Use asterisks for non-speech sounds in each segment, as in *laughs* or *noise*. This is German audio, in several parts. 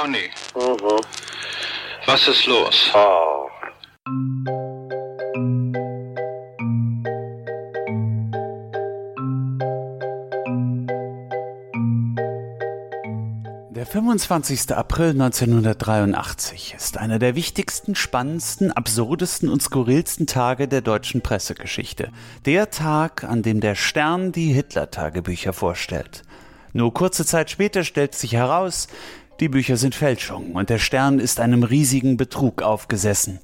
Conny. Mhm. Was ist los? Oh. Der 25. April 1983 ist einer der wichtigsten, spannendsten, absurdesten und skurrilsten Tage der deutschen Pressegeschichte. Der Tag, an dem der Stern die Hitler-Tagebücher vorstellt. Nur kurze Zeit später stellt sich heraus, die Bücher sind Fälschung und der Stern ist einem riesigen Betrug aufgesessen.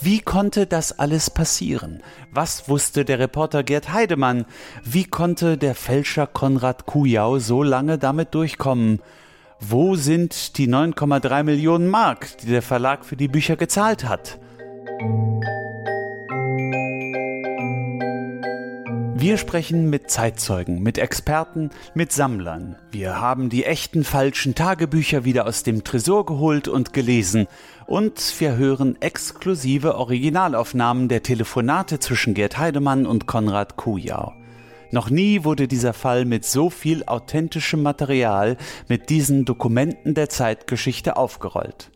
Wie konnte das alles passieren? Was wusste der Reporter Gerd Heidemann? Wie konnte der Fälscher Konrad Kujau so lange damit durchkommen? Wo sind die 9,3 Millionen Mark, die der Verlag für die Bücher gezahlt hat? Wir sprechen mit Zeitzeugen, mit Experten, mit Sammlern. Wir haben die echten falschen Tagebücher wieder aus dem Tresor geholt und gelesen. Und wir hören exklusive Originalaufnahmen der Telefonate zwischen Gerd Heidemann und Konrad Kujau. Noch nie wurde dieser Fall mit so viel authentischem Material, mit diesen Dokumenten der Zeitgeschichte aufgerollt.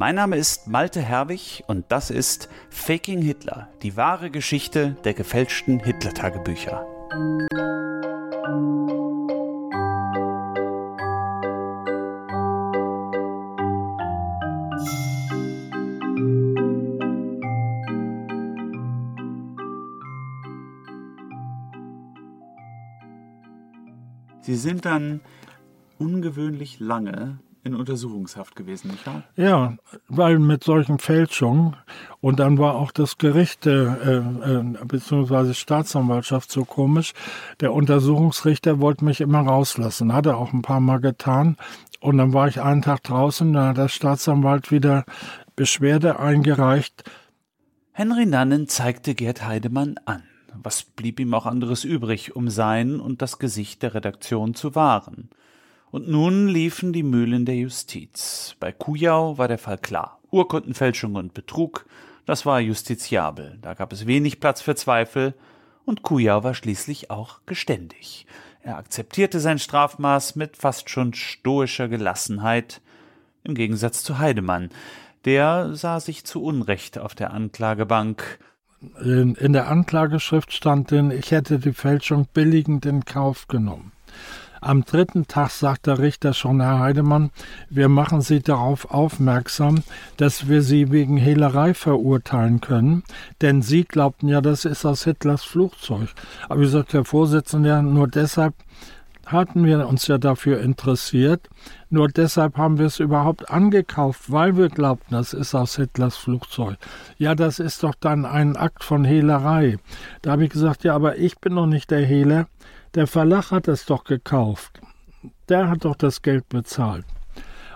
Mein Name ist Malte Herwig und das ist Faking Hitler, die wahre Geschichte der gefälschten Hitler-Tagebücher. Sie sind dann ungewöhnlich lange in Untersuchungshaft gewesen, nicht wahr? Ja, weil mit solchen Fälschungen und dann war auch das Gericht äh, äh, bzw. Staatsanwaltschaft so komisch. Der Untersuchungsrichter wollte mich immer rauslassen, hat er auch ein paar Mal getan. Und dann war ich einen Tag draußen, da hat der Staatsanwalt wieder Beschwerde eingereicht. Henry Nannen zeigte Gerd Heidemann an. Was blieb ihm auch anderes übrig, um sein und das Gesicht der Redaktion zu wahren? Und nun liefen die Mühlen der Justiz. Bei Kujau war der Fall klar. Urkundenfälschung und Betrug, das war justiziabel. Da gab es wenig Platz für Zweifel. Und Kujau war schließlich auch geständig. Er akzeptierte sein Strafmaß mit fast schon stoischer Gelassenheit, im Gegensatz zu Heidemann. Der sah sich zu Unrecht auf der Anklagebank. In, in der Anklageschrift stand denn, ich hätte die Fälschung billigend in Kauf genommen. Am dritten Tag sagt der Richter schon, Herr Heidemann, wir machen Sie darauf aufmerksam, dass wir Sie wegen Hehlerei verurteilen können, denn Sie glaubten ja, das ist aus Hitlers Flugzeug. Aber wie sagt der Vorsitzende, nur deshalb hatten wir uns ja dafür interessiert. Nur deshalb haben wir es überhaupt angekauft, weil wir glaubten, das ist aus Hitlers Flugzeug. Ja, das ist doch dann ein Akt von Hehlerei. Da habe ich gesagt, ja, aber ich bin doch nicht der Hehler. Der Verlag hat es doch gekauft. Der hat doch das Geld bezahlt.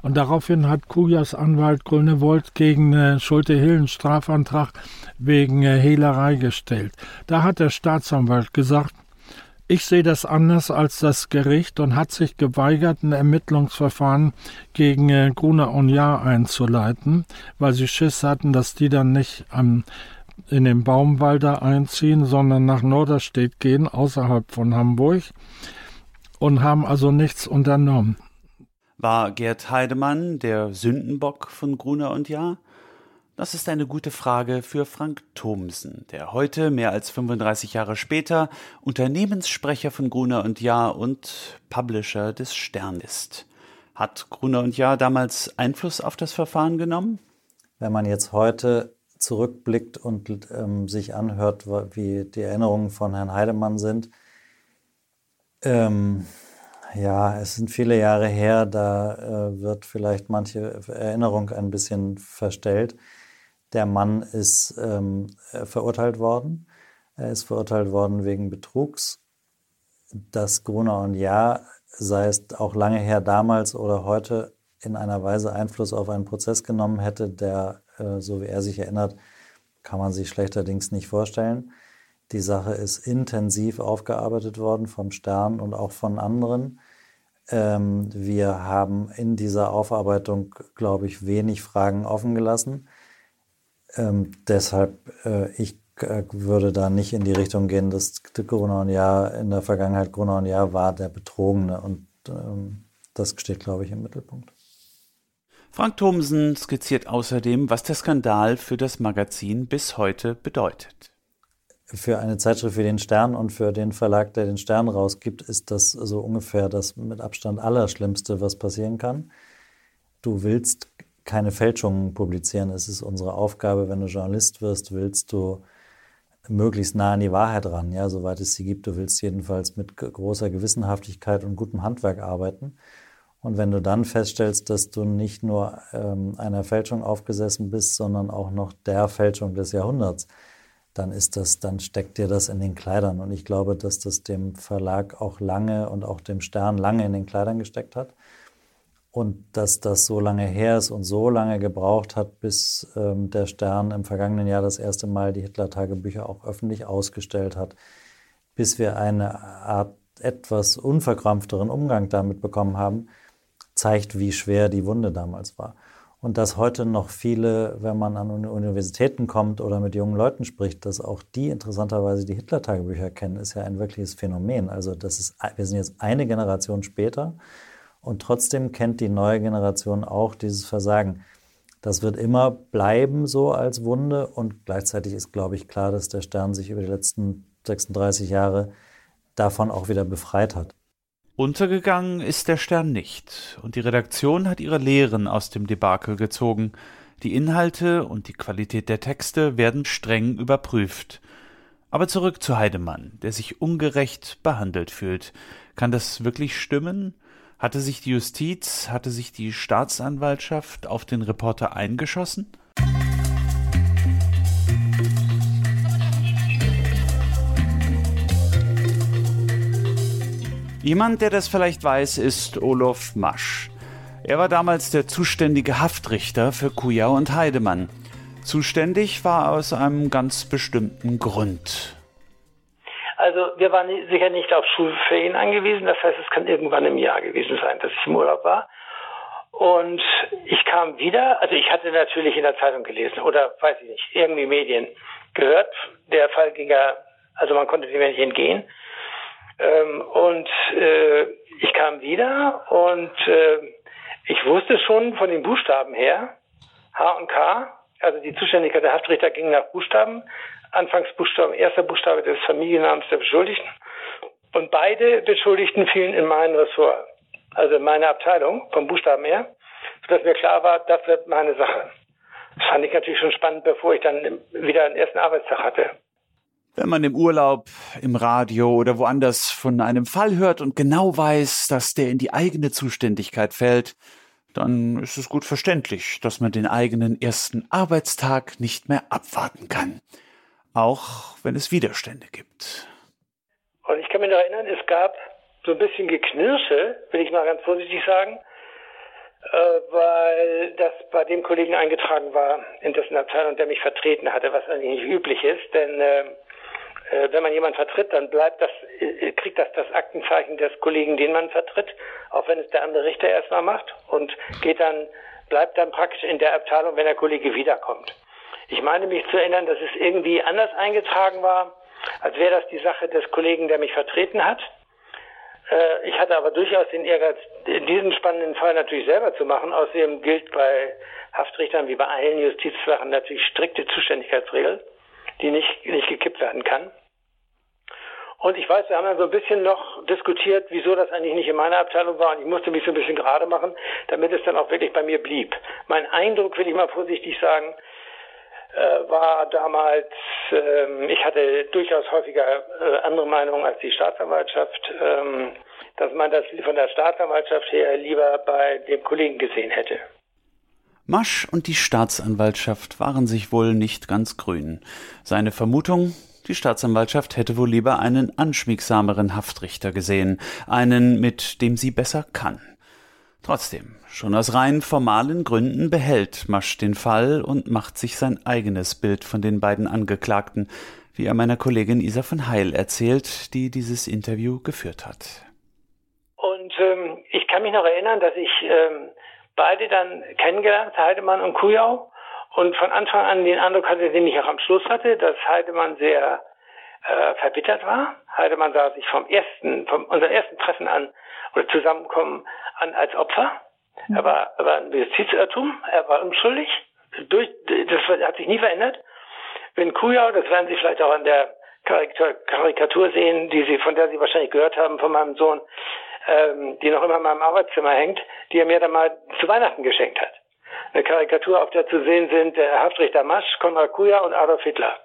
Und daraufhin hat Kujas Anwalt Grünewold gegen äh, Schulte-Hillen Strafantrag wegen äh, Hehlerei gestellt. Da hat der Staatsanwalt gesagt, ich sehe das anders als das Gericht und hat sich geweigert, ein Ermittlungsverfahren gegen äh, Gruner und Jahr einzuleiten, weil sie Schiss hatten, dass die dann nicht am in den Baumwalder einziehen, sondern nach Norderstedt gehen, außerhalb von Hamburg, und haben also nichts unternommen. War Gerd Heidemann der Sündenbock von Gruner und Jahr? Das ist eine gute Frage für Frank Thomsen, der heute, mehr als 35 Jahre später, Unternehmenssprecher von Gruner und Jahr und Publisher des Stern ist. Hat Gruner und Jahr damals Einfluss auf das Verfahren genommen? Wenn man jetzt heute zurückblickt und ähm, sich anhört, wie die Erinnerungen von Herrn Heidemann sind. Ähm, ja, es sind viele Jahre her, da äh, wird vielleicht manche Erinnerung ein bisschen verstellt. Der Mann ist ähm, verurteilt worden. Er ist verurteilt worden wegen Betrugs. Das Gruner und Ja, sei es auch lange her damals oder heute, in einer Weise Einfluss auf einen Prozess genommen hätte, der äh, so wie er sich erinnert, kann man sich schlechterdings nicht vorstellen. Die Sache ist intensiv aufgearbeitet worden vom Stern und auch von anderen. Ähm, wir haben in dieser Aufarbeitung, glaube ich, wenig Fragen offen gelassen. Ähm, deshalb, äh, ich äh, würde da nicht in die Richtung gehen, dass Corona und Jahr in der Vergangenheit Corona und Jahr war der Betrogene und ähm, das steht, glaube ich, im Mittelpunkt. Frank Thomsen skizziert außerdem, was der Skandal für das Magazin bis heute bedeutet. Für eine Zeitschrift wie den Stern und für den Verlag, der den Stern rausgibt, ist das so ungefähr das mit Abstand Allerschlimmste, was passieren kann. Du willst keine Fälschungen publizieren. Es ist unsere Aufgabe, wenn du Journalist wirst, willst du möglichst nah an die Wahrheit ran, ja, soweit es sie gibt. Du willst jedenfalls mit großer Gewissenhaftigkeit und gutem Handwerk arbeiten. Und wenn du dann feststellst, dass du nicht nur ähm, einer Fälschung aufgesessen bist, sondern auch noch der Fälschung des Jahrhunderts, dann ist das, dann steckt dir das in den Kleidern. Und ich glaube, dass das dem Verlag auch lange und auch dem Stern lange in den Kleidern gesteckt hat. Und dass das so lange her ist und so lange gebraucht hat, bis ähm, der Stern im vergangenen Jahr das erste Mal die Hitler-Tagebücher auch öffentlich ausgestellt hat, bis wir eine Art etwas unverkrampfteren Umgang damit bekommen haben, zeigt, wie schwer die Wunde damals war. Und dass heute noch viele, wenn man an Universitäten kommt oder mit jungen Leuten spricht, dass auch die interessanterweise die Hitler-Tagebücher kennen, ist ja ein wirkliches Phänomen. Also das ist, wir sind jetzt eine Generation später und trotzdem kennt die neue Generation auch dieses Versagen. Das wird immer bleiben so als Wunde und gleichzeitig ist, glaube ich, klar, dass der Stern sich über die letzten 36 Jahre davon auch wieder befreit hat. Untergegangen ist der Stern nicht, und die Redaktion hat ihre Lehren aus dem Debakel gezogen. Die Inhalte und die Qualität der Texte werden streng überprüft. Aber zurück zu Heidemann, der sich ungerecht behandelt fühlt. Kann das wirklich stimmen? Hatte sich die Justiz, hatte sich die Staatsanwaltschaft auf den Reporter eingeschossen? Jemand, der das vielleicht weiß, ist Olof Masch. Er war damals der zuständige Haftrichter für Kujau und Heidemann. Zuständig war aus einem ganz bestimmten Grund. Also wir waren sicher nicht auf Schulferien angewiesen. Das heißt, es kann irgendwann im Jahr gewesen sein, dass ich im Urlaub war. Und ich kam wieder, also ich hatte natürlich in der Zeitung gelesen oder weiß ich nicht, irgendwie Medien gehört. Der Fall ging ja, also man konnte dem ja nicht entgehen. Ähm, und äh, ich kam wieder und äh, ich wusste schon von den Buchstaben her, H und K, also die Zuständigkeit der Haftrichter ging nach Buchstaben. Anfangsbuchstaben, erster Buchstabe des Familiennamens der Beschuldigten. Und beide Beschuldigten fielen in mein Ressort, also in meine Abteilung vom Buchstaben her, sodass mir klar war, das wird meine Sache. Das fand ich natürlich schon spannend, bevor ich dann wieder einen ersten Arbeitstag hatte. Wenn man im Urlaub, im Radio oder woanders von einem Fall hört und genau weiß, dass der in die eigene Zuständigkeit fällt, dann ist es gut verständlich, dass man den eigenen ersten Arbeitstag nicht mehr abwarten kann auch wenn es Widerstände gibt. Und ich kann mich noch erinnern, es gab so ein bisschen Geknirsche, will ich mal ganz vorsichtig sagen, äh, weil das bei dem Kollegen eingetragen war, in dessen Abteilung, der mich vertreten hatte, was eigentlich nicht üblich ist, denn äh, äh wenn man jemanden vertritt, dann bleibt das, äh, kriegt das das Aktenzeichen des Kollegen, den man vertritt, auch wenn es der andere Richter erstmal macht und geht dann, bleibt dann praktisch in der Abteilung, wenn der Kollege wiederkommt. Ich meine mich zu erinnern, dass es irgendwie anders eingetragen war, als wäre das die Sache des Kollegen, der mich vertreten hat. Äh, ich hatte aber durchaus den Ehrgeiz, diesen spannenden Fall natürlich selber zu machen. Außerdem gilt bei Haftrichtern wie bei allen Justizsachen natürlich strikte Zuständigkeitsregel, die nicht, nicht gekippt werden kann. Und ich weiß, wir haben dann so ein bisschen noch diskutiert, wieso das eigentlich nicht in meiner Abteilung war. Und ich musste mich so ein bisschen gerade machen, damit es dann auch wirklich bei mir blieb. Mein Eindruck, will ich mal vorsichtig sagen, äh, war damals, ähm, ich hatte durchaus häufiger äh, andere Meinungen als die Staatsanwaltschaft, ähm, dass man das von der Staatsanwaltschaft her lieber bei dem Kollegen gesehen hätte. Masch und die Staatsanwaltschaft waren sich wohl nicht ganz grün. Seine Vermutung, die Staatsanwaltschaft hätte wohl lieber einen anschmiegsameren Haftrichter gesehen, einen, mit dem sie besser kann. Trotzdem, schon aus rein formalen Gründen behält Masch den Fall und macht sich sein eigenes Bild von den beiden Angeklagten, wie er meiner Kollegin Isa von Heil erzählt, die dieses Interview geführt hat. Und ähm, ich kann mich noch erinnern, dass ich ähm, beide dann kennengelernt, Heidemann und Kujau, und von Anfang an den Eindruck hatte, den ich auch am Schluss hatte, dass Heidemann sehr äh, verbittert war. Heidemann sah sich vom ersten, vom unserem ersten Treffen an oder Zusammenkommen an als Opfer. Er war, er war ein Justizirrtum, er war unschuldig. Durch, das hat sich nie verändert. Wenn Kujau, das werden Sie vielleicht auch an der Karikatur sehen, die Sie, von der Sie wahrscheinlich gehört haben von meinem Sohn, ähm, die noch immer in meinem Arbeitszimmer hängt, die er mir dann mal zu Weihnachten geschenkt hat. Eine Karikatur, auf der zu sehen sind der Haftrichter Masch, Konrad Kuja und Adolf Hitler.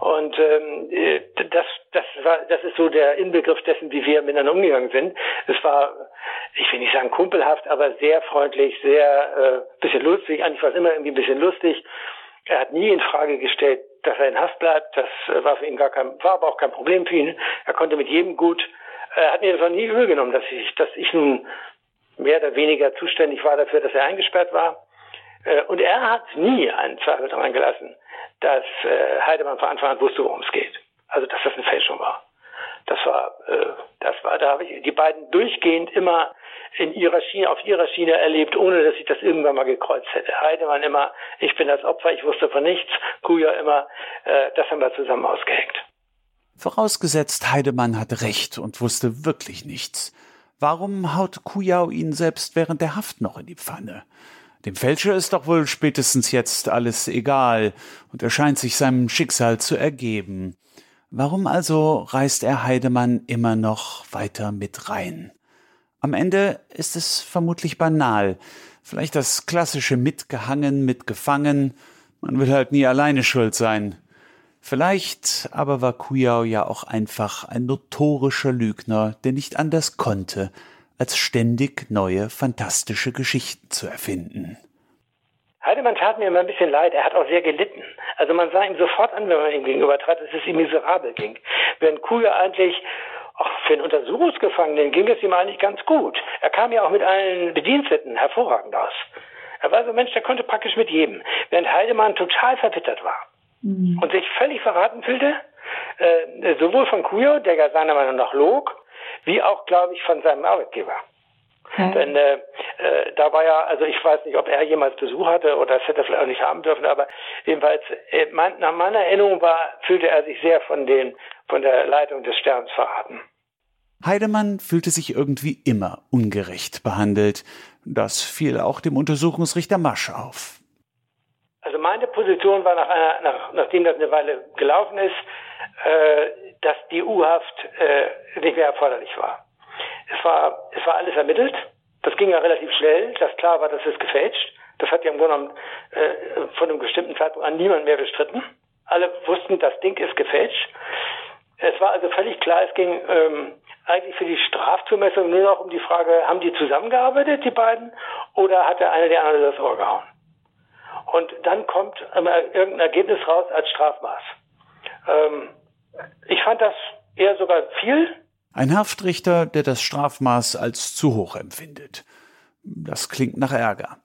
Und ähm, äh, das, das, war, das ist so der Inbegriff dessen, wie wir miteinander umgegangen sind. Es war, ich will nicht sagen kumpelhaft, aber sehr freundlich, sehr äh, bisschen lustig. Eigentlich war es immer irgendwie ein bisschen lustig. Er hat nie in Frage gestellt, dass er in Haft bleibt. Das äh, war für ihn gar kein, war aber auch kein Problem für ihn. Er konnte mit jedem gut. Er hat mir das auch nie übel genommen, dass ich, dass ich nun mehr oder weniger zuständig war dafür, dass er eingesperrt war. Äh, und er hat nie einen Zweifel daran gelassen, dass äh, Heidemann von Anfang an wusste, worum es geht. Also dass das eine Fälschung war. Das war, äh, das war, da habe ich die beiden durchgehend immer in ihrer Schiene, auf ihrer Schiene erlebt, ohne dass ich das irgendwann mal gekreuzt hätte. Heidemann immer, ich bin das Opfer, ich wusste von nichts. Kuja immer, das haben wir zusammen ausgehängt. Vorausgesetzt, Heidemann hatte recht und wusste wirklich nichts. Warum haut Kujau ihn selbst während der Haft noch in die Pfanne? Dem Fälscher ist doch wohl spätestens jetzt alles egal, und er scheint sich seinem Schicksal zu ergeben. Warum also reißt er Heidemann immer noch weiter mit rein? Am Ende ist es vermutlich banal, vielleicht das klassische Mitgehangen, mitgefangen, man will halt nie alleine schuld sein. Vielleicht aber war Kujau ja auch einfach ein notorischer Lügner, der nicht anders konnte, als ständig neue fantastische Geschichten zu erfinden. Heidemann tat mir immer ein bisschen leid, er hat auch sehr gelitten. Also man sah ihm sofort an, wenn man ihm gegenüber trat, dass es ihm miserabel ging. Während Kuja eigentlich, ach, für einen Untersuchungsgefangenen ging es ihm eigentlich ganz gut. Er kam ja auch mit allen Bediensteten hervorragend aus. Er war so ein Mensch, der konnte praktisch mit jedem. Während Heidemann total verwittert war mhm. und sich völlig verraten fühlte, äh, sowohl von Kujo, der ja seiner Meinung nach log, wie auch, glaube ich, von seinem Arbeitgeber. Okay. Denn äh, äh, da war ja, also ich weiß nicht, ob er jemals Besuch hatte oder das hätte er vielleicht auch nicht haben dürfen, aber jedenfalls äh, mein, nach meiner Erinnerung war, fühlte er sich sehr von den von der Leitung des Sterns verraten. Heidemann fühlte sich irgendwie immer ungerecht behandelt. Das fiel auch dem Untersuchungsrichter Masch auf. Also meine Position war nach einer, nach, nachdem das eine Weile gelaufen ist, äh, dass die U-Haft äh, nicht mehr erforderlich war. Es war, es war alles ermittelt. Das ging ja relativ schnell, dass klar war, dass es gefälscht. Das hat ja im Grunde genommen äh, von einem bestimmten Zeitpunkt an niemand mehr bestritten. Alle wussten, das Ding ist gefälscht. Es war also völlig klar, es ging ähm, eigentlich für die Strafzumessung nur noch um die Frage, haben die zusammengearbeitet, die beiden, oder hat der eine der andere das Ohr gehauen? Und dann kommt ähm, irgendein Ergebnis raus als Strafmaß. Ähm, ich fand das eher sogar viel. Ein Haftrichter, der das Strafmaß als zu hoch empfindet. Das klingt nach Ärger.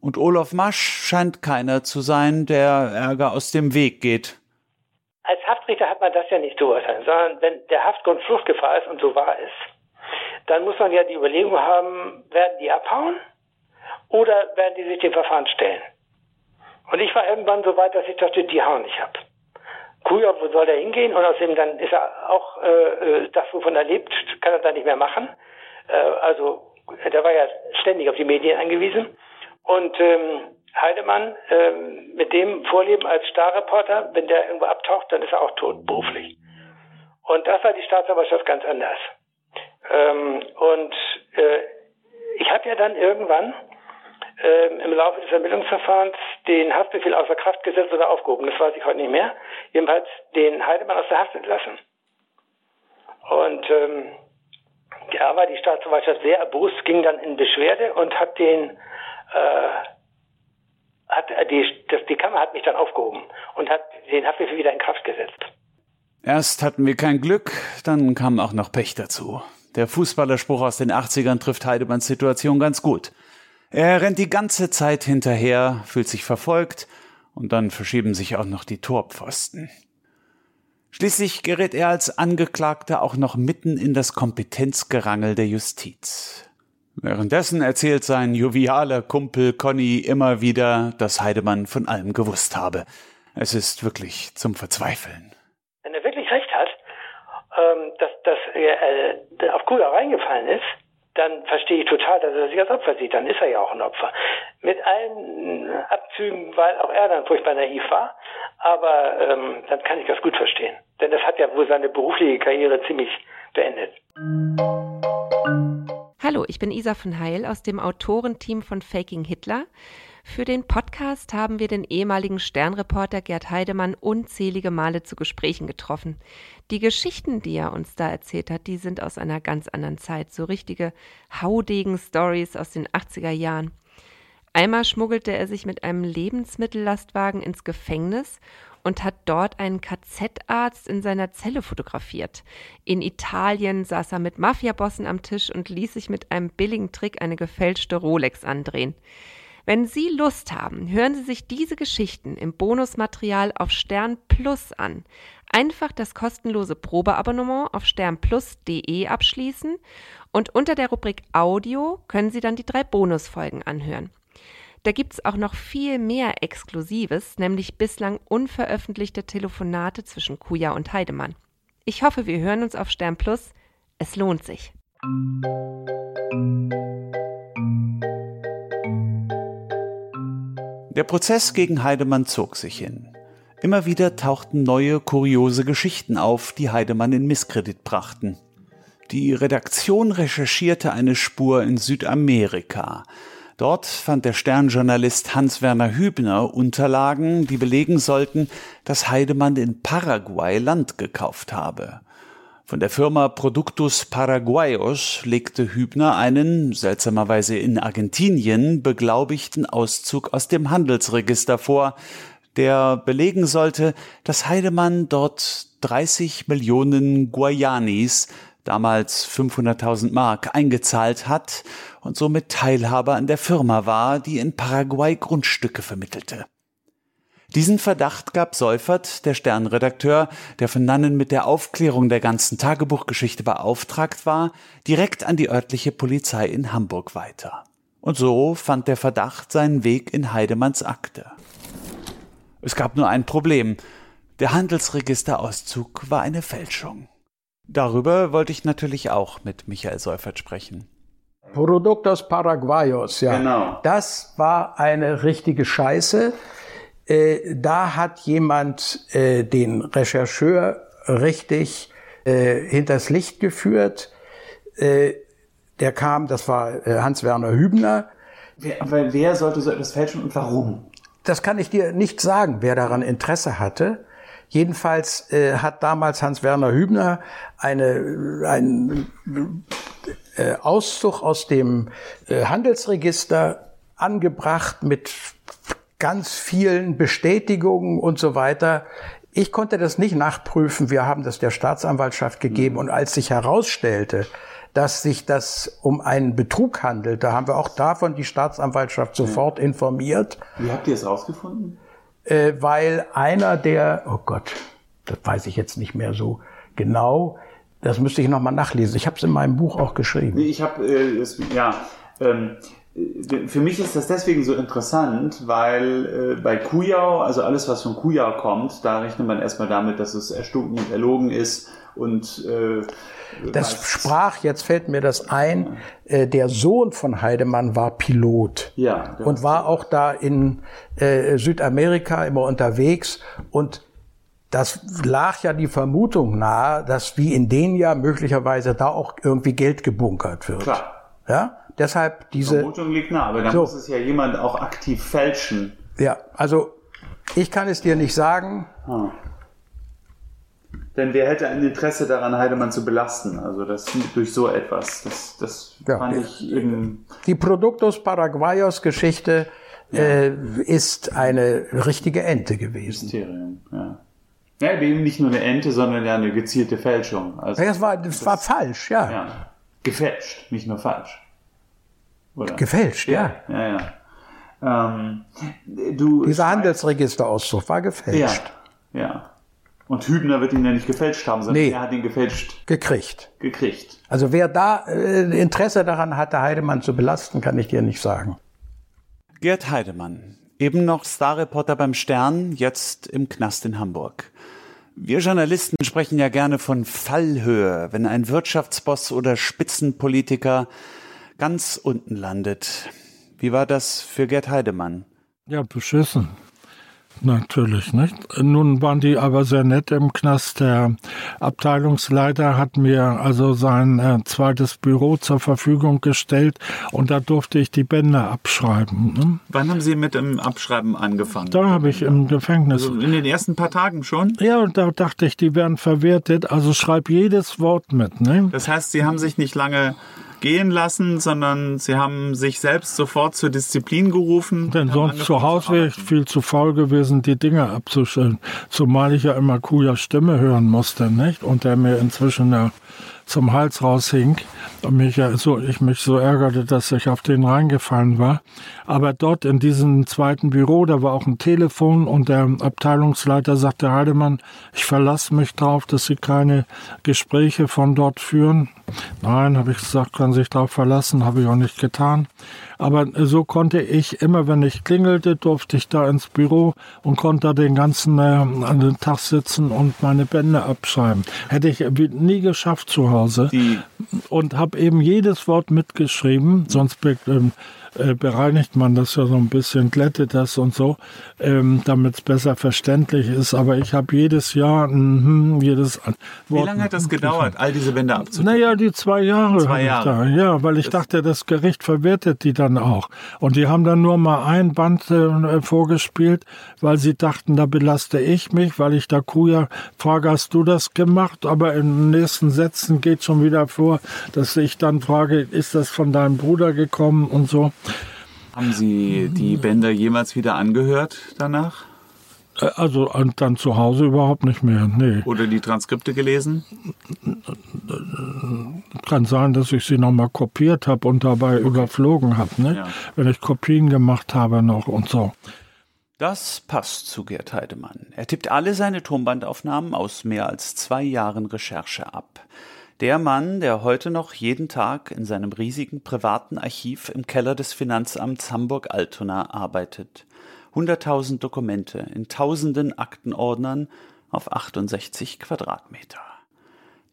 Und Olaf Masch scheint keiner zu sein, der Ärger aus dem Weg geht. Als Haftrichter hat man das ja nicht zu urteilen, sondern wenn der Haftgrund Fluchtgefahr ist und so wahr ist, dann muss man ja die Überlegung haben, werden die abhauen oder werden die sich dem Verfahren stellen? Und ich war irgendwann so weit, dass ich dachte, die hauen nicht ab. Kuja, wo soll er hingehen? Und außerdem dann ist er auch äh, das, wovon er lebt, kann er dann nicht mehr machen. Äh, also der war ja ständig auf die Medien angewiesen. Und ähm, Heidemann, ähm, mit dem Vorleben als Starreporter, wenn der irgendwo abtaucht, dann ist er auch tot, beruflich. Und das war die Staatsanwaltschaft ganz anders. Ähm, und äh, ich habe ja dann irgendwann ähm, im Laufe des Ermittlungsverfahrens den Haftbefehl außer Kraft gesetzt oder aufgehoben. Das weiß ich heute nicht mehr. Jedenfalls den Heidemann aus der Haft entlassen. Und ähm, da war die Staatsanwaltschaft sehr erbost, ging dann in Beschwerde und hat den äh, hat die, das, die Kammer hat mich dann aufgehoben und hat den Haftbefehl wieder in Kraft gesetzt. Erst hatten wir kein Glück, dann kam auch noch Pech dazu. Der Fußballerspruch aus den 80ern trifft Heidemanns Situation ganz gut. Er rennt die ganze Zeit hinterher, fühlt sich verfolgt und dann verschieben sich auch noch die Torpfosten. Schließlich gerät er als Angeklagter auch noch mitten in das Kompetenzgerangel der Justiz. Währenddessen erzählt sein jovialer Kumpel Conny immer wieder, dass Heidemann von allem gewusst habe. Es ist wirklich zum Verzweifeln. Wenn er wirklich recht hat, ähm, dass, dass er äh, auf Kula reingefallen ist, dann verstehe ich total, dass er sich als Opfer sieht. Dann ist er ja auch ein Opfer. Mit allen Abzügen, weil auch er dann furchtbar naiv war. Aber ähm, dann kann ich das gut verstehen. Denn das hat ja wohl seine berufliche Karriere ziemlich beendet. Hallo, ich bin Isa von Heil aus dem Autorenteam von Faking Hitler. Für den Podcast haben wir den ehemaligen Sternreporter Gerd Heidemann unzählige Male zu Gesprächen getroffen. Die Geschichten, die er uns da erzählt hat, die sind aus einer ganz anderen Zeit, so richtige Haudegen-Stories aus den 80er Jahren. Einmal schmuggelte er sich mit einem Lebensmittellastwagen ins Gefängnis und hat dort einen KZ-Arzt in seiner Zelle fotografiert. In Italien saß er mit Mafiabossen am Tisch und ließ sich mit einem billigen Trick eine gefälschte Rolex andrehen. Wenn Sie Lust haben, hören Sie sich diese Geschichten im Bonusmaterial auf Stern Plus an. Einfach das kostenlose Probeabonnement auf sternplus.de abschließen und unter der Rubrik Audio können Sie dann die drei Bonusfolgen anhören. Da gibt es auch noch viel mehr Exklusives, nämlich bislang unveröffentlichte Telefonate zwischen Kuja und Heidemann. Ich hoffe, wir hören uns auf Stern Plus. Es lohnt sich. Der Prozess gegen Heidemann zog sich hin. Immer wieder tauchten neue, kuriose Geschichten auf, die Heidemann in Misskredit brachten. Die Redaktion recherchierte eine Spur in Südamerika. Dort fand der Sternjournalist Hans-Werner Hübner Unterlagen, die belegen sollten, dass Heidemann in Paraguay Land gekauft habe. Von der Firma Productus Paraguayos legte Hübner einen, seltsamerweise in Argentinien, beglaubigten Auszug aus dem Handelsregister vor, der belegen sollte, dass Heidemann dort 30 Millionen Guayanis, damals 500.000 Mark, eingezahlt hat und somit Teilhaber an der Firma war, die in Paraguay Grundstücke vermittelte. Diesen Verdacht gab Seufert, der Sternredakteur, der von Nannen mit der Aufklärung der ganzen Tagebuchgeschichte beauftragt war, direkt an die örtliche Polizei in Hamburg weiter. Und so fand der Verdacht seinen Weg in Heidemanns Akte. Es gab nur ein Problem. Der Handelsregisterauszug war eine Fälschung. Darüber wollte ich natürlich auch mit Michael Seufert sprechen. Productos Paraguayos, ja. Genau. Das war eine richtige Scheiße. Äh, da hat jemand äh, den Rechercheur richtig äh, hinters Licht geführt. Äh, der kam, das war äh, Hans-Werner Hübner. Wer, wer sollte so etwas fälschen und warum? Das kann ich dir nicht sagen, wer daran Interesse hatte. Jedenfalls äh, hat damals Hans-Werner Hübner eine, einen äh, Auszug aus dem äh, Handelsregister angebracht mit ganz vielen Bestätigungen und so weiter. Ich konnte das nicht nachprüfen. Wir haben das der Staatsanwaltschaft gegeben. Mhm. Und als sich herausstellte, dass sich das um einen Betrug handelt, da haben wir auch davon die Staatsanwaltschaft sofort informiert. Wie habt ihr es rausgefunden? Äh, weil einer der, oh Gott, das weiß ich jetzt nicht mehr so genau, das müsste ich nochmal nachlesen. Ich habe es in meinem Buch auch geschrieben. Nee, ich habe, äh, ja, ähm, für mich ist das deswegen so interessant, weil äh, bei Kujau, also alles, was von Kujau kommt, da rechnet man erstmal damit, dass es erstunken und erlogen ist und äh, das sprach, jetzt fällt mir das ein, äh, der Sohn von Heidemann war Pilot ja, und war auch da in äh, Südamerika immer unterwegs und das lag ja die Vermutung nahe, dass wie in den ja möglicherweise da auch irgendwie Geld gebunkert wird. Klar. Ja? Deshalb diese. Die Vermutung liegt nahe, aber dann so. muss es ja jemand auch aktiv fälschen. Ja, also ich kann es dir nicht sagen. Hm. Denn wer hätte ein Interesse daran, Heidemann zu belasten? Also das durch so etwas. Das, das ja, fand ich eben. Die Productos Paraguayos Geschichte ja. äh, ist eine richtige Ente gewesen. Mysterium, ja. Ja, eben nicht nur eine Ente, sondern ja eine gezielte Fälschung. Also, ja, das war, das, das war falsch, ja. ja. Gefälscht, nicht nur falsch. Oder? Gefälscht, ja. Ja, ja. Ähm, du Dieser Handelsregisterauszug war gefälscht. Ja, ja. Und Hübner wird ihn ja nicht gefälscht haben, sondern nee. er hat ihn gefälscht. Gekriegt. Gekriegt. Also wer da äh, Interesse daran hatte, Heidemann zu belasten, kann ich dir nicht sagen. Gerd Heidemann, eben noch Starreporter beim Stern, jetzt im Knast in Hamburg. Wir Journalisten sprechen ja gerne von Fallhöhe, wenn ein Wirtschaftsboss oder Spitzenpolitiker ganz unten landet. Wie war das für Gerd Heidemann? Ja, beschissen. Natürlich, nicht? Nun waren die aber sehr nett im Knast. Der Abteilungsleiter hat mir also sein äh, zweites Büro zur Verfügung gestellt und da durfte ich die Bänder abschreiben. Ne? Wann haben Sie mit dem Abschreiben angefangen? Da habe ich im Gefängnis. Also in den ersten paar Tagen schon? Ja, und da dachte ich, die werden verwertet. Also schreib jedes Wort mit. Ne? Das heißt, Sie haben sich nicht lange gehen lassen, sondern sie haben sich selbst sofort zur Disziplin gerufen. Denn sonst zu Hause wäre ich viel zu faul gewesen, die Dinge abzustellen. Zumal ich ja immer Kujas Stimme hören musste, nicht? Und der mir inzwischen ja zum Hals raushing und mich so, ich mich so ärgerte, dass ich auf den reingefallen war. Aber dort in diesem zweiten Büro, da war auch ein Telefon und der Abteilungsleiter sagte, Heidemann, ich verlasse mich drauf, dass Sie keine Gespräche von dort führen. Nein, habe ich gesagt, können sich darauf verlassen, habe ich auch nicht getan. Aber so konnte ich immer, wenn ich klingelte, durfte ich da ins Büro und konnte da den ganzen äh, an den Tag sitzen und meine Bände abschreiben. Hätte ich nie geschafft zu Hause. Die und habe eben jedes Wort mitgeschrieben, sonst ähm, äh, bereinigt man das ja so ein bisschen, glättet das und so, ähm, damit es besser verständlich ist. Aber ich habe jedes Jahr, mm, jedes Wort. Wie lange hat das gedauert, all diese Bände abzugeben? Naja, die zwei Jahre. Zwei Jahre. Da. Ja, weil ich das dachte, das Gericht verwertet die dann auch. Und die haben dann nur mal ein Band äh, vorgespielt, weil sie dachten, da belaste ich mich, weil ich da Kuja frage, hast du das gemacht? Aber in den nächsten Sätzen geht schon wieder vor, dass ich dann frage, ist das von deinem Bruder gekommen und so. Haben Sie die Bänder jemals wieder angehört danach? Äh, also dann zu Hause überhaupt nicht mehr, nee. Oder die Transkripte gelesen? Kann sein, dass ich sie nochmal kopiert habe und dabei okay. überflogen habe, ne? Ja. Wenn ich Kopien gemacht habe noch und so. Das passt zu Gerd Heidemann. Er tippt alle seine Tonbandaufnahmen aus mehr als zwei Jahren Recherche ab. Der Mann, der heute noch jeden Tag in seinem riesigen privaten Archiv im Keller des Finanzamts Hamburg-Altona arbeitet. Hunderttausend Dokumente in tausenden Aktenordnern auf 68 Quadratmeter.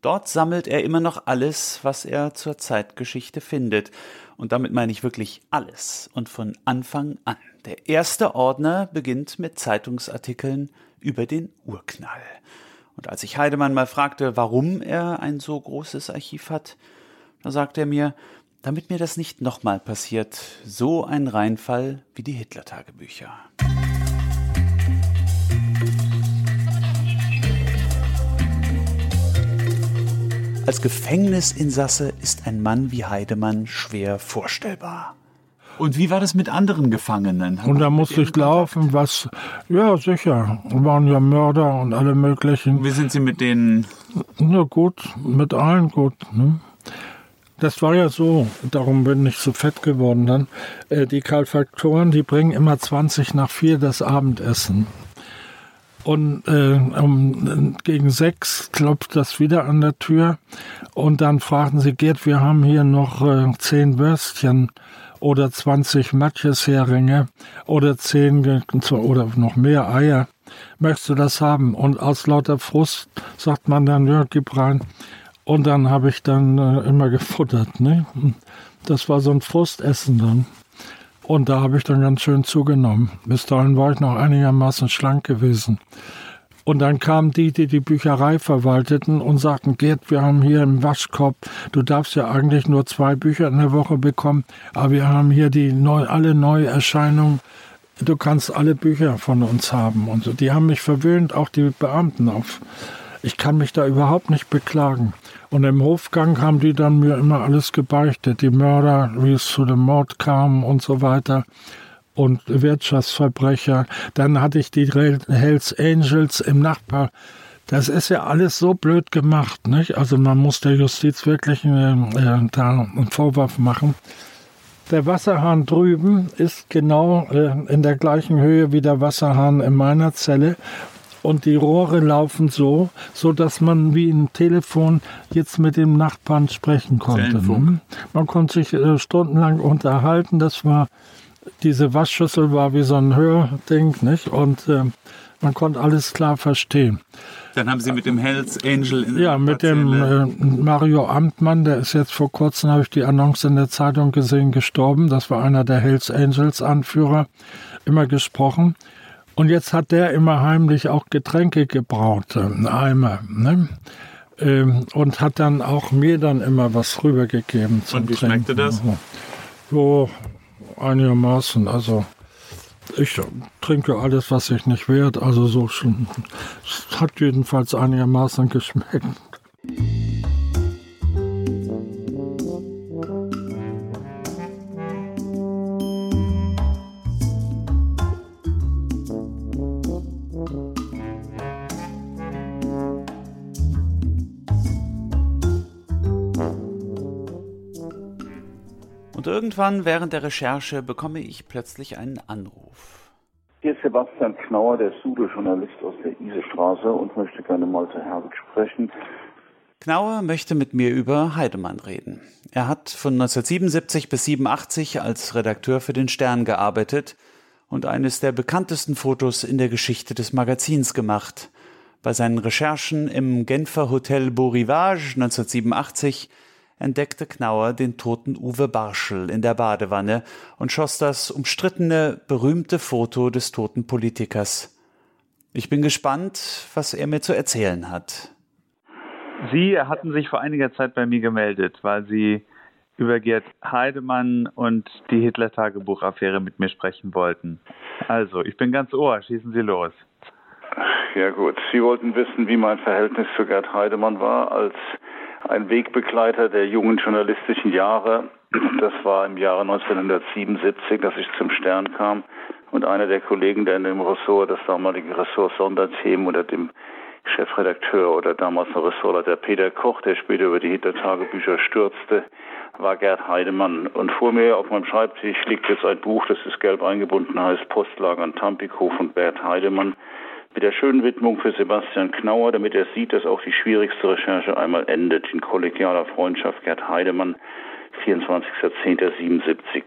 Dort sammelt er immer noch alles, was er zur Zeitgeschichte findet. Und damit meine ich wirklich alles und von Anfang an. Der erste Ordner beginnt mit Zeitungsartikeln über den Urknall. Und als ich Heidemann mal fragte, warum er ein so großes Archiv hat, da sagte er mir, damit mir das nicht nochmal passiert, so ein Reinfall wie die Hitler-Tagebücher. Als Gefängnisinsasse ist ein Mann wie Heidemann schwer vorstellbar. Und wie war das mit anderen Gefangenen? und da musste ich laufen, was, ja sicher, waren ja Mörder und alle möglichen. Wie sind Sie mit denen? Na gut, mit allen gut. Ne? Das war ja so, darum bin ich so fett geworden dann. Äh, die Kalfaktoren, die bringen immer 20 nach 4 das Abendessen. Und äh, um, gegen sechs klopft das wieder an der Tür. Und dann fragten sie, Gerd, wir haben hier noch äh, zehn Würstchen oder 20 Matjesheringe oder 10 oder noch mehr Eier. Möchtest du das haben? Und aus lauter Frust sagt man dann, ja, gib rein. Und dann habe ich dann äh, immer *laughs* gefuttert. Ne? Das war so ein Frustessen dann. Und da habe ich dann ganz schön zugenommen. Bis dahin war ich noch einigermaßen schlank gewesen. Und dann kamen die, die die Bücherei verwalteten und sagten, Gerd, wir haben hier im Waschkorb, du darfst ja eigentlich nur zwei Bücher in der Woche bekommen, aber wir haben hier die neu, alle Neuerscheinungen. Du kannst alle Bücher von uns haben. Und so. Die haben mich verwöhnt, auch die Beamten auf. Ich kann mich da überhaupt nicht beklagen. Und im Hofgang haben die dann mir immer alles gebeichtet. Die Mörder, wie es zu dem Mord kam und so weiter und Wirtschaftsverbrecher. Dann hatte ich die Hells Angels im Nachbar. Das ist ja alles so blöd gemacht, nicht? Also man muss der Justiz wirklich äh, äh, da einen Vorwurf machen. Der Wasserhahn drüben ist genau äh, in der gleichen Höhe wie der Wasserhahn in meiner Zelle und die Rohre laufen so, so dass man wie ein Telefon jetzt mit dem Nachbarn sprechen konnte. Ne? Man konnte sich äh, stundenlang unterhalten. Das war diese Waschschüssel war wie so ein Hörding, nicht? Und äh, Man konnte alles klar verstehen. Dann haben Sie mit dem Hells Angel in Ja, mit dem äh, Mario Amtmann, der ist jetzt vor kurzem, habe ich die Annonce in der Zeitung gesehen, gestorben. Das war einer der Hells Angels Anführer, immer gesprochen. Und jetzt hat der immer heimlich auch Getränke gebraut, einen Eimer. Ne? Ähm, und hat dann auch mir dann immer was rübergegeben zum Und wie Trinken. schmeckte das? So einigermaßen. Also ich trinke alles, was ich nicht wert. Also so schon. Es hat jedenfalls einigermaßen *laughs* geschmeckt. Und irgendwann während der Recherche bekomme ich plötzlich einen Anruf. Hier ist Sebastian Knauer, der Sudo-Journalist aus der Isestraße und möchte gerne mal zu Herbert sprechen. Knauer möchte mit mir über Heidemann reden. Er hat von 1977 bis 87 als Redakteur für den Stern gearbeitet und eines der bekanntesten Fotos in der Geschichte des Magazins gemacht. Bei seinen Recherchen im Genfer Hotel Beau Rivage 1987 entdeckte Knauer den toten Uwe Barschel in der Badewanne und schoss das umstrittene, berühmte Foto des toten Politikers. Ich bin gespannt, was er mir zu erzählen hat. Sie hatten sich vor einiger Zeit bei mir gemeldet, weil Sie über Gerd Heidemann und die Hitler-Tagebuchaffäre mit mir sprechen wollten. Also, ich bin ganz ohr, schießen Sie los. Ja gut, Sie wollten wissen, wie mein Verhältnis zu Gerd Heidemann war, als ein Wegbegleiter der jungen journalistischen Jahre. Das war im Jahre 1977, dass ich zum Stern kam. Und einer der Kollegen, der in dem Ressort, das damalige Ressort Sonderthemen oder dem Chefredakteur oder damals noch Ressortleiter Peter Koch, der später über die Hintertagebücher stürzte, war Gerd Heidemann. Und vor mir auf meinem Schreibtisch liegt jetzt ein Buch, das ist gelb eingebunden, heißt Postlager an Tampikow von Bert Heidemann mit der schönen Widmung für Sebastian Knauer, damit er sieht, dass auch die schwierigste Recherche einmal endet. In kollegialer Freundschaft Gerd Heidemann, 24.10.77.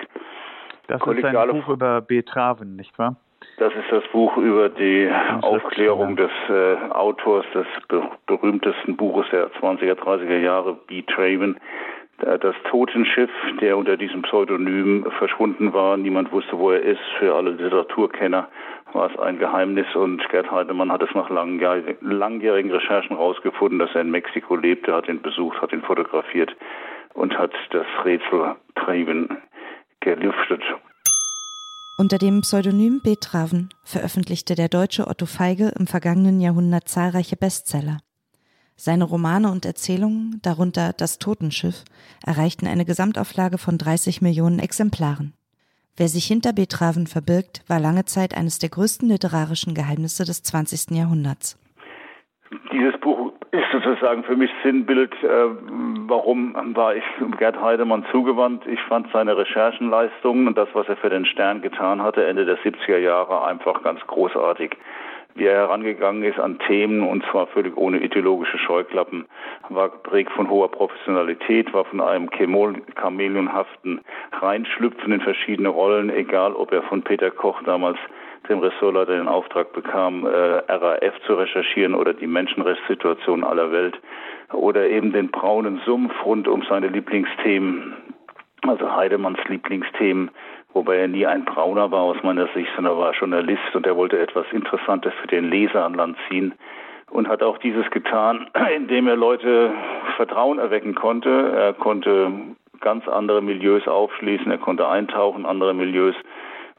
Das ist ein Buch über Betraven, nicht wahr? Das ist das Buch über die Aufklärung des äh, Autors des be berühmtesten Buches der 20er, 30er Jahre, B. Traven. Das Totenschiff, der unter diesem Pseudonym verschwunden war, niemand wusste, wo er ist, für alle Literaturkenner war es ein Geheimnis und Gerd Heidemann hat es nach langjährigen Recherchen herausgefunden, dass er in Mexiko lebte, hat ihn besucht, hat ihn fotografiert und hat das Rätsel Traven gelüftet. Unter dem Pseudonym Betraven veröffentlichte der deutsche Otto Feige im vergangenen Jahrhundert zahlreiche Bestseller. Seine Romane und Erzählungen, darunter Das Totenschiff, erreichten eine Gesamtauflage von 30 Millionen Exemplaren. Wer sich hinter Betraven verbirgt, war lange Zeit eines der größten literarischen Geheimnisse des 20. Jahrhunderts. Dieses Buch ist sozusagen für mich Sinnbild, äh, warum war ich Gerd Heidemann zugewandt. Ich fand seine Recherchenleistungen und das, was er für den Stern getan hatte, Ende der 70er Jahre einfach ganz großartig wie er herangegangen ist an Themen und zwar völlig ohne ideologische Scheuklappen, war geprägt von hoher Professionalität, war von einem chameleonhaften Reinschlüpfen in verschiedene Rollen, egal ob er von Peter Koch damals dem Ressortleiter den Auftrag bekam, äh, RAF zu recherchieren oder die Menschenrechtssituation aller Welt oder eben den braunen Sumpf rund um seine Lieblingsthemen, also Heidemanns Lieblingsthemen wobei er nie ein Brauner war aus meiner Sicht, sondern war Journalist und er wollte etwas Interessantes für den Leser an Land ziehen und hat auch dieses getan, *clears throat* indem er Leute Vertrauen erwecken konnte. Er konnte ganz andere Milieus aufschließen, er konnte eintauchen, andere Milieus.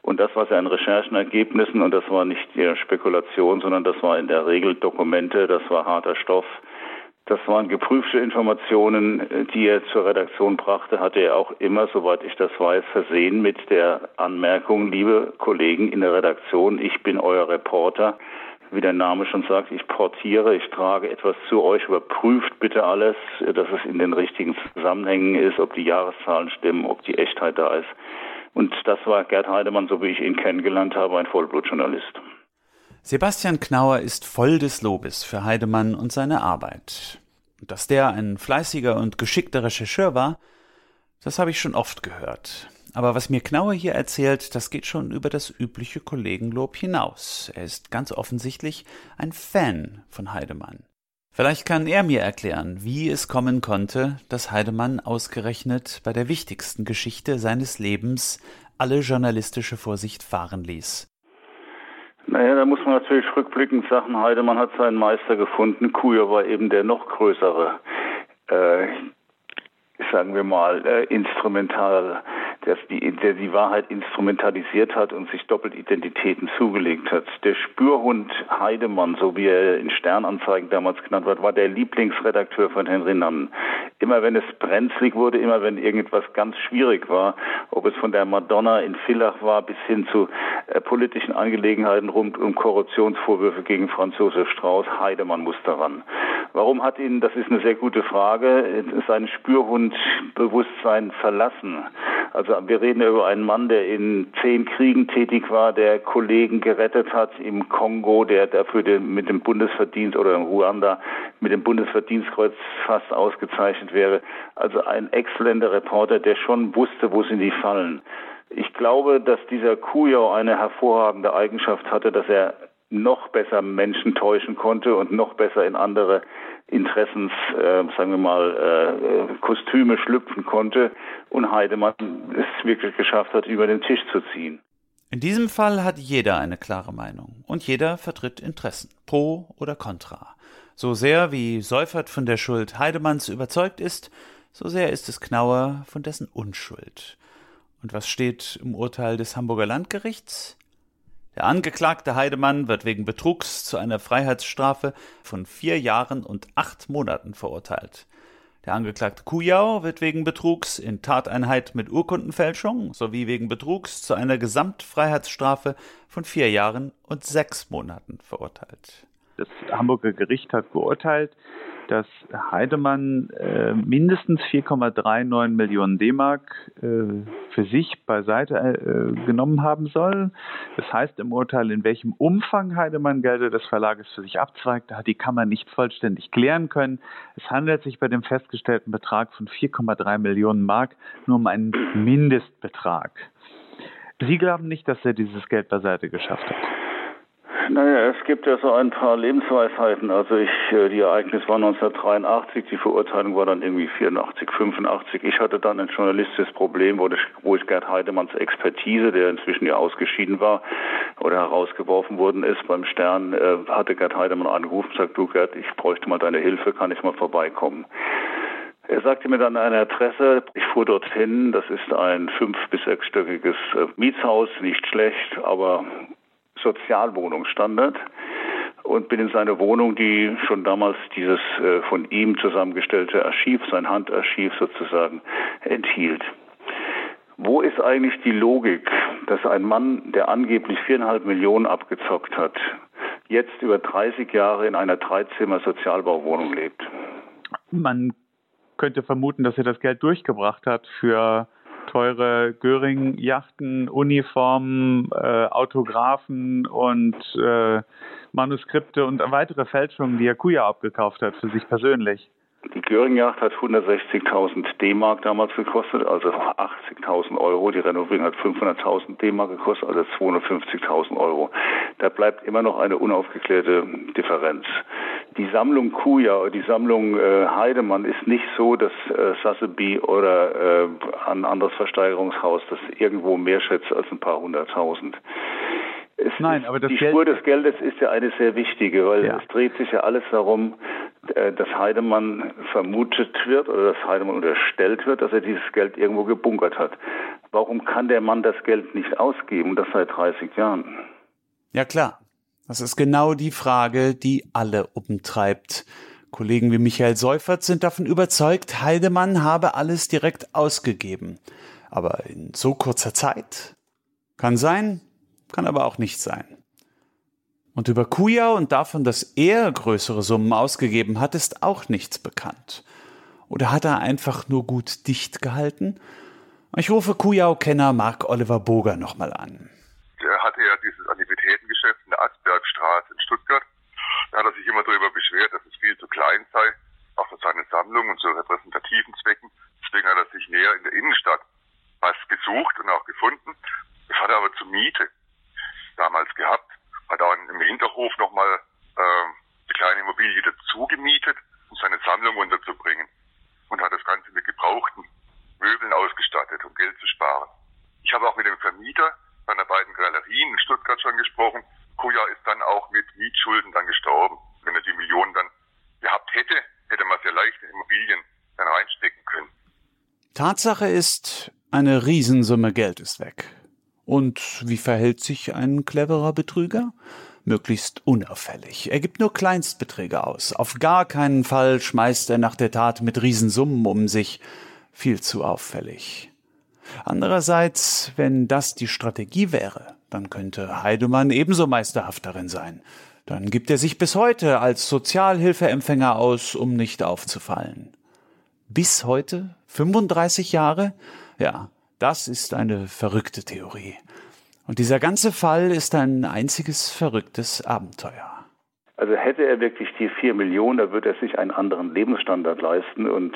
Und das, was er an Recherchenergebnissen, und das war nicht Spekulation, sondern das war in der Regel Dokumente, das war harter Stoff, das waren geprüfte Informationen, die er zur Redaktion brachte, hatte er auch immer, soweit ich das weiß, versehen mit der Anmerkung, liebe Kollegen in der Redaktion, ich bin euer Reporter. Wie der Name schon sagt, ich portiere, ich trage etwas zu euch, überprüft bitte alles, dass es in den richtigen Zusammenhängen ist, ob die Jahreszahlen stimmen, ob die Echtheit da ist. Und das war Gerd Heidemann, so wie ich ihn kennengelernt habe, ein Vollblutjournalist. Sebastian Knauer ist voll des Lobes für Heidemann und seine Arbeit. dass der ein fleißiger und geschickter Rechercheur war, das habe ich schon oft gehört. Aber was mir Knauer hier erzählt, das geht schon über das übliche Kollegenlob hinaus. Er ist ganz offensichtlich ein Fan von Heidemann. Vielleicht kann er mir erklären, wie es kommen konnte, dass Heidemann ausgerechnet bei der wichtigsten Geschichte seines Lebens alle journalistische Vorsicht fahren ließ. Naja, da muss man natürlich rückblickend sagen, Heidemann hat seinen Meister gefunden, Kuja war eben der noch größere, äh, sagen wir mal, äh, instrumental der die, der die Wahrheit instrumentalisiert hat und sich Doppelidentitäten zugelegt hat. Der Spürhund Heidemann, so wie er in Sternanzeigen damals genannt wird, war der Lieblingsredakteur von Henry Nannen. Immer wenn es brenzlig wurde, immer wenn irgendetwas ganz schwierig war, ob es von der Madonna in Villach war bis hin zu äh, politischen Angelegenheiten rund um Korruptionsvorwürfe gegen Franz Josef Strauß, Heidemann muss daran. Warum hat ihn, das ist eine sehr gute Frage, sein Spürhundbewusstsein verlassen? Also wir reden über einen Mann, der in zehn Kriegen tätig war, der Kollegen gerettet hat im Kongo, der dafür den, mit dem Bundesverdienst oder in Ruanda mit dem Bundesverdienstkreuz fast ausgezeichnet wäre. Also ein exzellenter Reporter, der schon wusste, wo sind die Fallen. Ich glaube, dass dieser Kujau eine hervorragende Eigenschaft hatte, dass er noch besser Menschen täuschen konnte und noch besser in andere Interessens, äh, sagen wir mal, äh, Kostüme schlüpfen konnte und Heidemann es wirklich geschafft hat, über den Tisch zu ziehen. In diesem Fall hat jeder eine klare Meinung und jeder vertritt Interessen, pro oder contra. So sehr wie Seufert von der Schuld Heidemanns überzeugt ist, so sehr ist es Knauer von dessen Unschuld. Und was steht im Urteil des Hamburger Landgerichts? Der Angeklagte Heidemann wird wegen Betrugs zu einer Freiheitsstrafe von vier Jahren und acht Monaten verurteilt. Der Angeklagte Kujau wird wegen Betrugs in Tateinheit mit Urkundenfälschung sowie wegen Betrugs zu einer Gesamtfreiheitsstrafe von vier Jahren und sechs Monaten verurteilt. Das Hamburger Gericht hat geurteilt, dass Heidemann äh, mindestens 4,39 Millionen D-Mark äh, für sich beiseite äh, genommen haben soll. Das heißt im Urteil, in welchem Umfang Heidemann Gelder des Verlages für sich abzweigt, hat die Kammer nicht vollständig klären können. Es handelt sich bei dem festgestellten Betrag von 4,3 Millionen Mark nur um einen Mindestbetrag. Sie glauben nicht, dass er dieses Geld beiseite geschafft hat. Naja, es gibt ja so ein paar Lebensweisheiten. Also ich, äh, die Ereignis war 1983, die Verurteilung war dann irgendwie 84, 85. Ich hatte dann ein journalistisches Problem, wo ich, wo ich Gerd Heidemanns Expertise, der inzwischen ja ausgeschieden war oder herausgeworfen worden ist beim Stern, äh, hatte Gerd Heidemann angerufen und sagt, du Gerd, ich bräuchte mal deine Hilfe, kann ich mal vorbeikommen? Er sagte mir dann eine Adresse. Ich fuhr dorthin. Das ist ein fünf- bis sechsstöckiges äh, Mietshaus, nicht schlecht, aber Sozialwohnungsstandard und bin in seine Wohnung, die schon damals dieses äh, von ihm zusammengestellte Archiv, sein Handarchiv sozusagen, enthielt. Wo ist eigentlich die Logik, dass ein Mann, der angeblich viereinhalb Millionen abgezockt hat, jetzt über 30 Jahre in einer Dreizimmer-Sozialbauwohnung lebt? Man könnte vermuten, dass er das Geld durchgebracht hat für teure Göring-Yachten, Uniformen, äh, Autographen und äh, Manuskripte und weitere Fälschungen, die er Kuya abgekauft hat für sich persönlich. Die Göring-Yacht hat 160.000 D-Mark damals gekostet, also 80.000 Euro. Die Renovierung hat 500.000 D-Mark gekostet, also 250.000 Euro. Da bleibt immer noch eine unaufgeklärte Differenz. Die Sammlung Kuja, die Sammlung äh, Heidemann ist nicht so, dass äh, Sotheby oder äh, ein anderes Versteigerungshaus das irgendwo mehr schätzt als ein paar hunderttausend. Es Nein, aber das die Geld Spur des Geldes ist ja eine sehr wichtige, weil ja. es dreht sich ja alles darum, dass Heidemann vermutet wird oder dass Heidemann unterstellt wird, dass er dieses Geld irgendwo gebunkert hat. Warum kann der Mann das Geld nicht ausgeben, das seit 30 Jahren? Ja klar, das ist genau die Frage, die alle umtreibt. Kollegen wie Michael Seufert sind davon überzeugt, Heidemann habe alles direkt ausgegeben. Aber in so kurzer Zeit? Kann sein, kann aber auch nicht sein. Und über Kujau und davon, dass er größere Summen ausgegeben hat, ist auch nichts bekannt. Oder hat er einfach nur gut dicht gehalten? Ich rufe Kujau-Kenner Mark Oliver Boger nochmal an. Der hatte ja dieses Antiquitätengeschäft in der Asbergstraße in Stuttgart. Da hat er sich immer darüber beschwert, dass es viel zu klein sei, auch für seine Sammlung und zu repräsentativen Zwecken. Deswegen hat er sich näher in der Innenstadt was gesucht und auch gefunden. Das hat er aber zur Miete damals gehabt. Hat auch im Hinterhof nochmal äh, eine kleine Immobilie dazu gemietet, um seine Sammlung unterzubringen. Und hat das Ganze mit gebrauchten Möbeln ausgestattet, um Geld zu sparen. Ich habe auch mit dem Vermieter seiner beiden Galerien in Stuttgart schon gesprochen. Kuja ist dann auch mit Mietschulden dann gestorben. Wenn er die Millionen dann gehabt hätte, hätte man sehr leicht in Immobilien dann reinstecken können. Tatsache ist, eine Riesensumme Geld ist weg. Und wie verhält sich ein cleverer Betrüger? Möglichst unauffällig. Er gibt nur Kleinstbeträge aus. Auf gar keinen Fall schmeißt er nach der Tat mit Riesensummen um sich. Viel zu auffällig. Andererseits, wenn das die Strategie wäre, dann könnte Heidemann ebenso meisterhaft darin sein. Dann gibt er sich bis heute als Sozialhilfeempfänger aus, um nicht aufzufallen. Bis heute? 35 Jahre? Ja, das ist eine verrückte Theorie. Und dieser ganze Fall ist ein einziges verrücktes Abenteuer. Also hätte er wirklich die vier Millionen, da würde er sich einen anderen Lebensstandard leisten und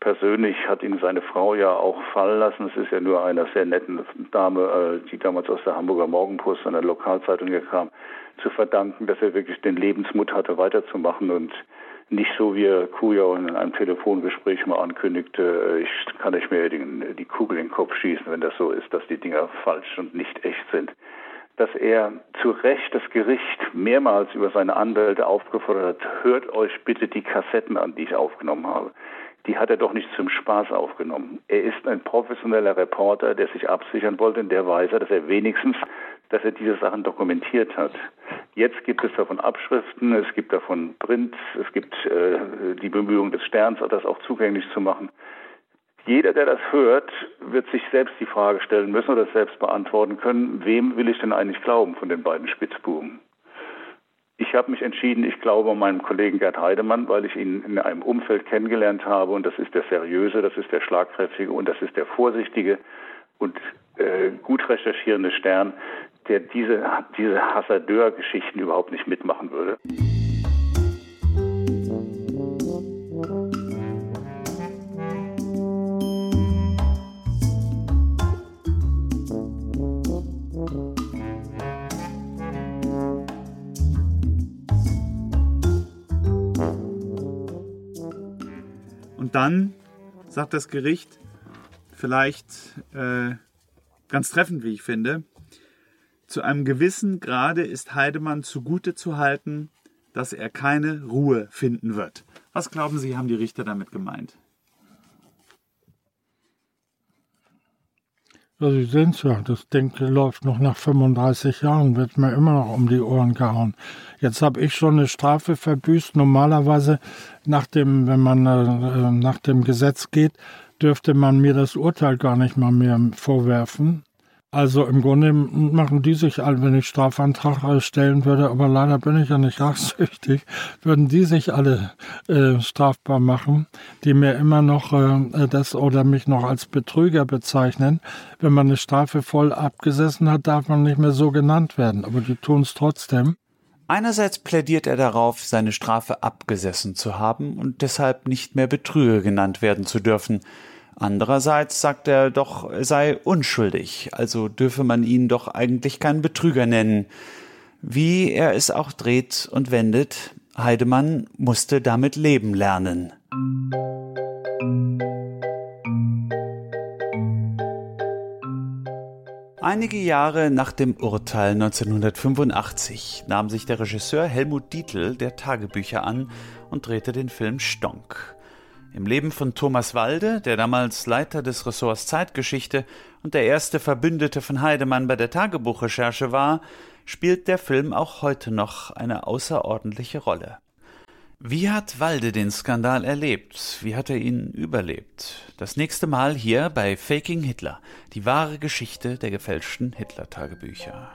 persönlich hat ihn seine Frau ja auch fallen lassen. Es ist ja nur einer sehr netten Dame, äh, die damals aus der Hamburger Morgenpost, einer Lokalzeitung hier kam, zu verdanken, dass er wirklich den Lebensmut hatte, weiterzumachen und nicht so wie er Kuja in einem Telefongespräch mal ankündigte, äh, ich kann nicht mehr die, die Kugel in den Kopf schießen, wenn das so ist, dass die Dinger falsch und nicht echt sind. Dass er zu Recht das Gericht mehrmals über seine Anwälte aufgefordert hat, hört euch bitte die Kassetten an, die ich aufgenommen habe die hat er doch nicht zum Spaß aufgenommen. Er ist ein professioneller Reporter, der sich absichern wollte in der Weise, dass er wenigstens, dass er diese Sachen dokumentiert hat. Jetzt gibt es davon Abschriften, es gibt davon Prints, es gibt äh, die Bemühungen des Sterns, das auch zugänglich zu machen. Jeder, der das hört, wird sich selbst die Frage stellen müssen oder selbst beantworten können, wem will ich denn eigentlich glauben von den beiden Spitzbuben? Ich habe mich entschieden, ich glaube meinem Kollegen Gerd Heidemann, weil ich ihn in einem Umfeld kennengelernt habe und das ist der seriöse, das ist der schlagkräftige und das ist der vorsichtige und äh, gut recherchierende Stern, der diese, diese Hassadeur-Geschichten überhaupt nicht mitmachen würde. Und dann sagt das Gericht, vielleicht äh, ganz treffend, wie ich finde, zu einem gewissen Grade ist Heidemann zugute zu halten, dass er keine Ruhe finden wird. Was glauben Sie, haben die Richter damit gemeint? Ja, Sie sehen es ja, das Ding läuft noch nach 35 Jahren, wird mir immer noch um die Ohren gehauen. Jetzt habe ich schon eine Strafe verbüßt. Normalerweise, nach dem, wenn man äh, nach dem Gesetz geht, dürfte man mir das Urteil gar nicht mal mehr vorwerfen. Also im Grunde machen die sich alle, wenn ich Strafantrag stellen würde, aber leider bin ich ja nicht rachsüchtig, würden die sich alle äh, strafbar machen, die mir immer noch äh, das oder mich noch als Betrüger bezeichnen. Wenn man eine Strafe voll abgesessen hat, darf man nicht mehr so genannt werden, aber die tun es trotzdem. Einerseits plädiert er darauf, seine Strafe abgesessen zu haben und deshalb nicht mehr Betrüger genannt werden zu dürfen. Andererseits sagt er doch, er sei unschuldig, also dürfe man ihn doch eigentlich keinen Betrüger nennen. Wie er es auch dreht und wendet, Heidemann musste damit leben lernen. Einige Jahre nach dem Urteil 1985 nahm sich der Regisseur Helmut Dietl der Tagebücher an und drehte den Film Stonk. Im Leben von Thomas Walde, der damals Leiter des Ressorts Zeitgeschichte und der erste Verbündete von Heidemann bei der Tagebuchrecherche war, spielt der Film auch heute noch eine außerordentliche Rolle. Wie hat Walde den Skandal erlebt? Wie hat er ihn überlebt? Das nächste Mal hier bei Faking Hitler, die wahre Geschichte der gefälschten Hitler-Tagebücher.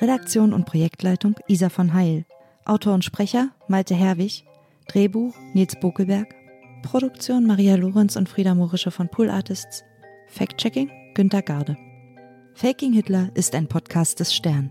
Redaktion und Projektleitung Isa von Heil. Autor und Sprecher Malte Herwig. Drehbuch Nils Bokelberg. Produktion Maria Lorenz und Frieda Morische von Pool Artists. Fact-Checking Günter Garde. Faking Hitler ist ein Podcast des Stern.